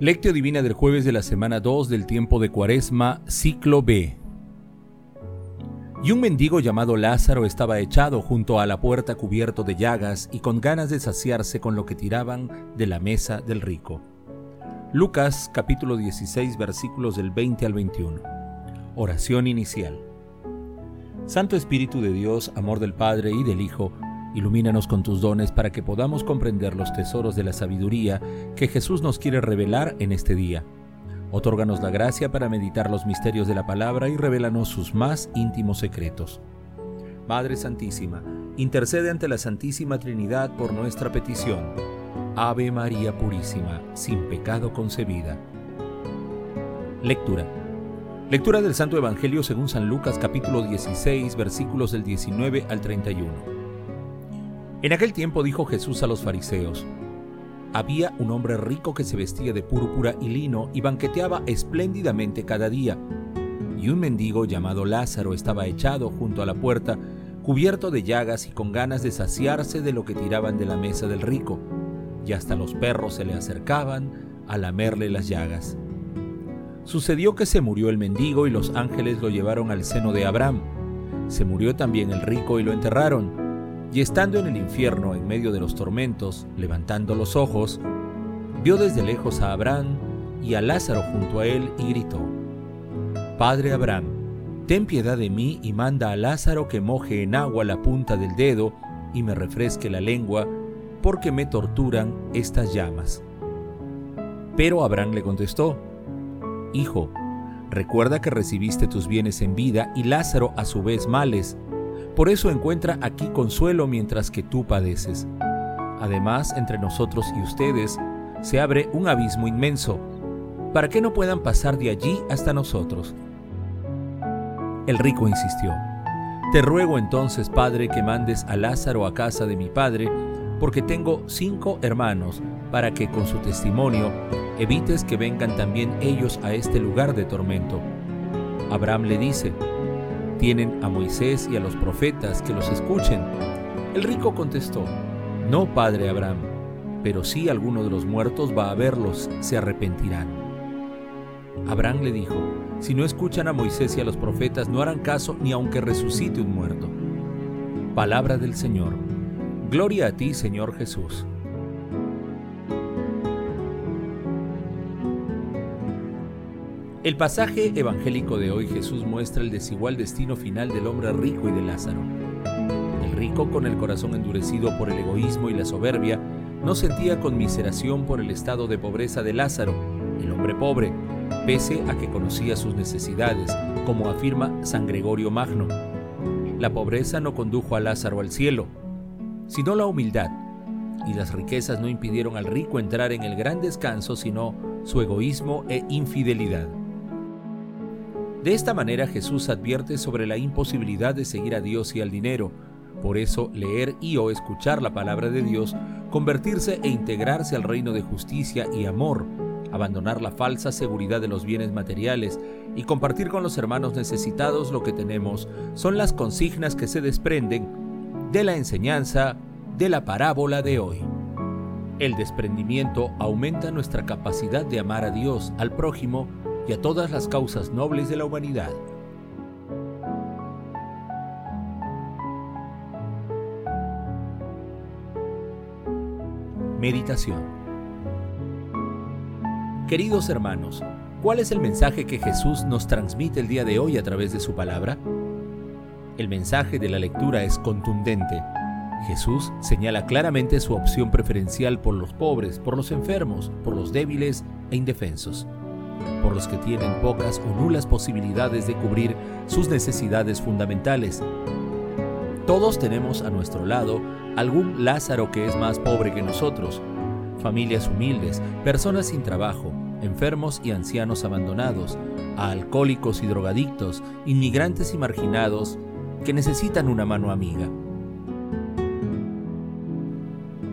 Lectio Divina del jueves de la semana 2 del tiempo de Cuaresma, ciclo B. Y un mendigo llamado Lázaro estaba echado junto a la puerta cubierto de llagas y con ganas de saciarse con lo que tiraban de la mesa del rico. Lucas capítulo 16 versículos del 20 al 21. Oración inicial. Santo Espíritu de Dios, amor del Padre y del Hijo, Ilumínanos con tus dones para que podamos comprender los tesoros de la sabiduría que Jesús nos quiere revelar en este día. Otórganos la gracia para meditar los misterios de la palabra y revélanos sus más íntimos secretos. Madre Santísima, intercede ante la Santísima Trinidad por nuestra petición. Ave María Purísima, sin pecado concebida. Lectura. Lectura del Santo Evangelio según San Lucas capítulo 16 versículos del 19 al 31. En aquel tiempo dijo Jesús a los fariseos, había un hombre rico que se vestía de púrpura y lino y banqueteaba espléndidamente cada día. Y un mendigo llamado Lázaro estaba echado junto a la puerta, cubierto de llagas y con ganas de saciarse de lo que tiraban de la mesa del rico, y hasta los perros se le acercaban a lamerle las llagas. Sucedió que se murió el mendigo y los ángeles lo llevaron al seno de Abraham. Se murió también el rico y lo enterraron y estando en el infierno en medio de los tormentos, levantando los ojos, vio desde lejos a Abraham y a Lázaro junto a él y gritó, Padre Abraham, ten piedad de mí y manda a Lázaro que moje en agua la punta del dedo y me refresque la lengua, porque me torturan estas llamas. Pero Abraham le contestó, Hijo, recuerda que recibiste tus bienes en vida y Lázaro a su vez males, por eso encuentra aquí consuelo mientras que tú padeces. Además, entre nosotros y ustedes se abre un abismo inmenso, para que no puedan pasar de allí hasta nosotros. El rico insistió, Te ruego entonces, Padre, que mandes a Lázaro a casa de mi Padre, porque tengo cinco hermanos, para que con su testimonio evites que vengan también ellos a este lugar de tormento. Abraham le dice, tienen a Moisés y a los profetas que los escuchen. El rico contestó, No, padre Abraham, pero si alguno de los muertos va a verlos, se arrepentirán. Abraham le dijo, Si no escuchan a Moisés y a los profetas, no harán caso ni aunque resucite un muerto. Palabra del Señor. Gloria a ti, Señor Jesús. El pasaje evangélico de hoy Jesús muestra el desigual destino final del hombre rico y de Lázaro. El rico, con el corazón endurecido por el egoísmo y la soberbia, no sentía conmiseración por el estado de pobreza de Lázaro, el hombre pobre, pese a que conocía sus necesidades, como afirma San Gregorio Magno. La pobreza no condujo a Lázaro al cielo, sino la humildad, y las riquezas no impidieron al rico entrar en el gran descanso, sino su egoísmo e infidelidad. De esta manera Jesús advierte sobre la imposibilidad de seguir a Dios y al dinero. Por eso leer y o escuchar la palabra de Dios, convertirse e integrarse al reino de justicia y amor, abandonar la falsa seguridad de los bienes materiales y compartir con los hermanos necesitados lo que tenemos, son las consignas que se desprenden de la enseñanza de la parábola de hoy. El desprendimiento aumenta nuestra capacidad de amar a Dios, al prójimo y a todas las causas nobles de la humanidad. Meditación Queridos hermanos, ¿cuál es el mensaje que Jesús nos transmite el día de hoy a través de su palabra? El mensaje de la lectura es contundente. Jesús señala claramente su opción preferencial por los pobres, por los enfermos, por los débiles e indefensos por los que tienen pocas o nulas posibilidades de cubrir sus necesidades fundamentales. Todos tenemos a nuestro lado algún Lázaro que es más pobre que nosotros, familias humildes, personas sin trabajo, enfermos y ancianos abandonados, alcohólicos y drogadictos, inmigrantes y marginados que necesitan una mano amiga.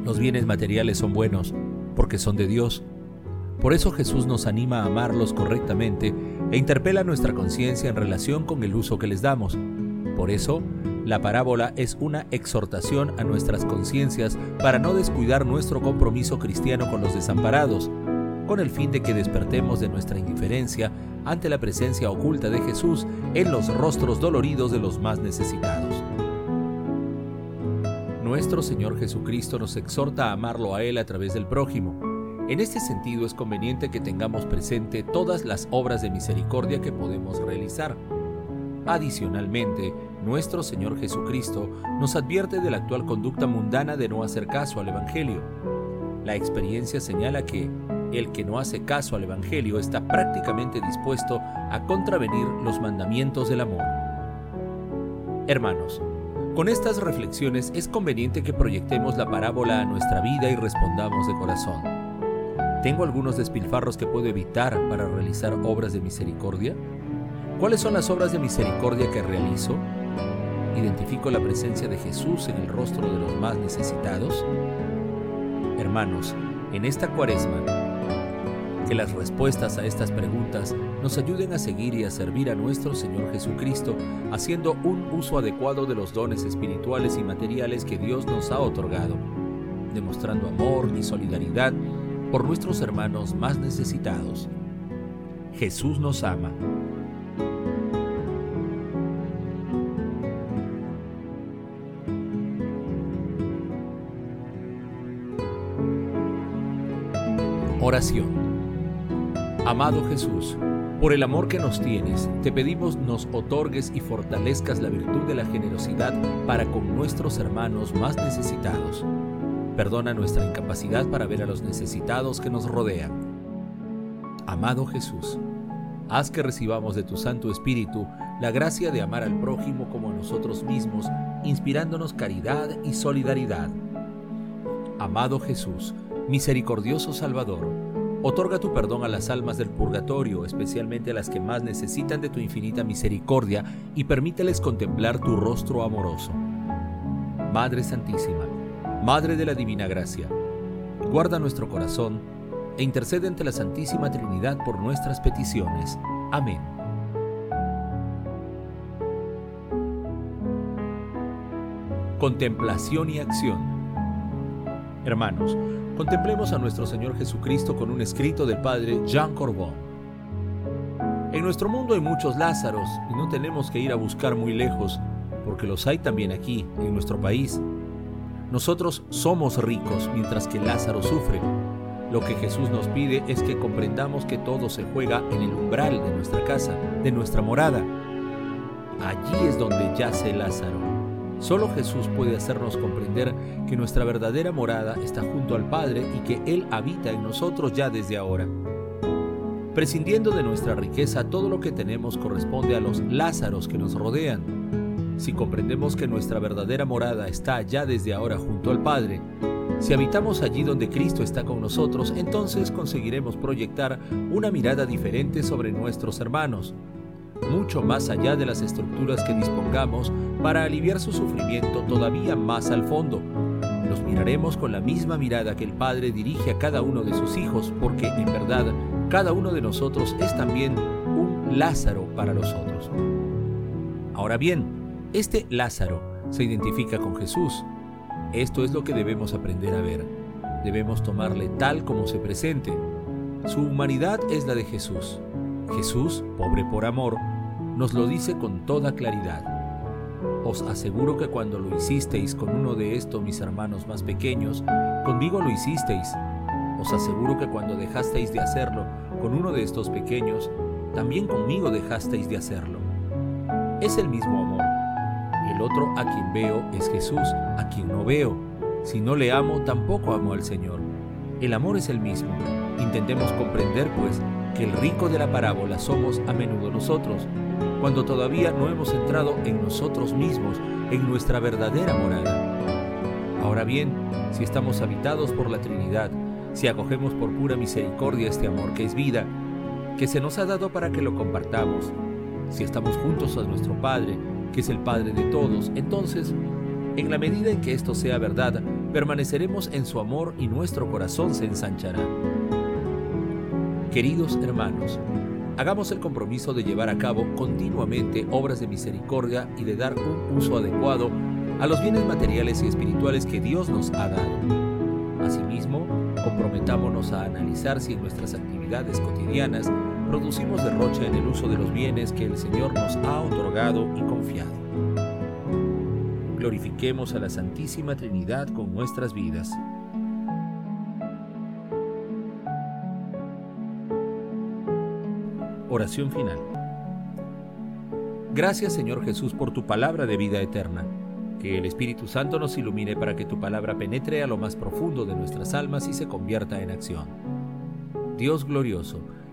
Los bienes materiales son buenos porque son de Dios por eso Jesús nos anima a amarlos correctamente e interpela nuestra conciencia en relación con el uso que les damos. Por eso, la parábola es una exhortación a nuestras conciencias para no descuidar nuestro compromiso cristiano con los desamparados, con el fin de que despertemos de nuestra indiferencia ante la presencia oculta de Jesús en los rostros doloridos de los más necesitados. Nuestro Señor Jesucristo nos exhorta a amarlo a Él a través del prójimo. En este sentido es conveniente que tengamos presente todas las obras de misericordia que podemos realizar. Adicionalmente, nuestro Señor Jesucristo nos advierte de la actual conducta mundana de no hacer caso al Evangelio. La experiencia señala que el que no hace caso al Evangelio está prácticamente dispuesto a contravenir los mandamientos del amor. Hermanos, con estas reflexiones es conveniente que proyectemos la parábola a nuestra vida y respondamos de corazón. ¿Tengo algunos despilfarros que puedo evitar para realizar obras de misericordia? ¿Cuáles son las obras de misericordia que realizo? ¿Identifico la presencia de Jesús en el rostro de los más necesitados? Hermanos, en esta cuaresma, que las respuestas a estas preguntas nos ayuden a seguir y a servir a nuestro Señor Jesucristo, haciendo un uso adecuado de los dones espirituales y materiales que Dios nos ha otorgado, demostrando amor y solidaridad por nuestros hermanos más necesitados. Jesús nos ama. Oración Amado Jesús, por el amor que nos tienes, te pedimos nos otorgues y fortalezcas la virtud de la generosidad para con nuestros hermanos más necesitados. Perdona nuestra incapacidad para ver a los necesitados que nos rodean. Amado Jesús, haz que recibamos de tu Santo Espíritu la gracia de amar al prójimo como a nosotros mismos, inspirándonos caridad y solidaridad. Amado Jesús, misericordioso Salvador, Otorga tu perdón a las almas del purgatorio, especialmente a las que más necesitan de tu infinita misericordia, y permíteles contemplar tu rostro amoroso. Madre Santísima, Madre de la Divina Gracia, guarda nuestro corazón e intercede ante la Santísima Trinidad por nuestras peticiones. Amén. Contemplación y acción. Hermanos, Contemplemos a nuestro Señor Jesucristo con un escrito del Padre Jean Corbon. En nuestro mundo hay muchos Lázaros y no tenemos que ir a buscar muy lejos, porque los hay también aquí, en nuestro país. Nosotros somos ricos mientras que Lázaro sufre. Lo que Jesús nos pide es que comprendamos que todo se juega en el umbral de nuestra casa, de nuestra morada. Allí es donde yace Lázaro Solo Jesús puede hacernos comprender que nuestra verdadera morada está junto al Padre y que Él habita en nosotros ya desde ahora. Prescindiendo de nuestra riqueza, todo lo que tenemos corresponde a los Lázaros que nos rodean. Si comprendemos que nuestra verdadera morada está ya desde ahora junto al Padre, si habitamos allí donde Cristo está con nosotros, entonces conseguiremos proyectar una mirada diferente sobre nuestros hermanos, mucho más allá de las estructuras que dispongamos para aliviar su sufrimiento todavía más al fondo. Los miraremos con la misma mirada que el Padre dirige a cada uno de sus hijos, porque en verdad cada uno de nosotros es también un Lázaro para los otros. Ahora bien, este Lázaro se identifica con Jesús. Esto es lo que debemos aprender a ver. Debemos tomarle tal como se presente. Su humanidad es la de Jesús. Jesús, pobre por amor, nos lo dice con toda claridad. Os aseguro que cuando lo hicisteis con uno de estos mis hermanos más pequeños, conmigo lo hicisteis. Os aseguro que cuando dejasteis de hacerlo con uno de estos pequeños, también conmigo dejasteis de hacerlo. Es el mismo amor. El otro a quien veo es Jesús, a quien no veo. Si no le amo, tampoco amo al Señor. El amor es el mismo. Intentemos comprender, pues, que el rico de la parábola somos a menudo nosotros, cuando todavía no hemos entrado en nosotros mismos, en nuestra verdadera morada. Ahora bien, si estamos habitados por la Trinidad, si acogemos por pura misericordia este amor que es vida, que se nos ha dado para que lo compartamos, si estamos juntos a nuestro Padre, que es el Padre de todos, entonces, en la medida en que esto sea verdad, permaneceremos en su amor y nuestro corazón se ensanchará. Queridos hermanos, hagamos el compromiso de llevar a cabo continuamente obras de misericordia y de dar un uso adecuado a los bienes materiales y espirituales que Dios nos ha dado. Asimismo, Comprometámonos a analizar si en nuestras actividades cotidianas producimos derrocha en el uso de los bienes que el Señor nos ha otorgado y confiado. Glorifiquemos a la Santísima Trinidad con nuestras vidas. Oración final. Gracias Señor Jesús por tu palabra de vida eterna. Que el Espíritu Santo nos ilumine para que tu palabra penetre a lo más profundo de nuestras almas y se convierta en acción. Dios glorioso,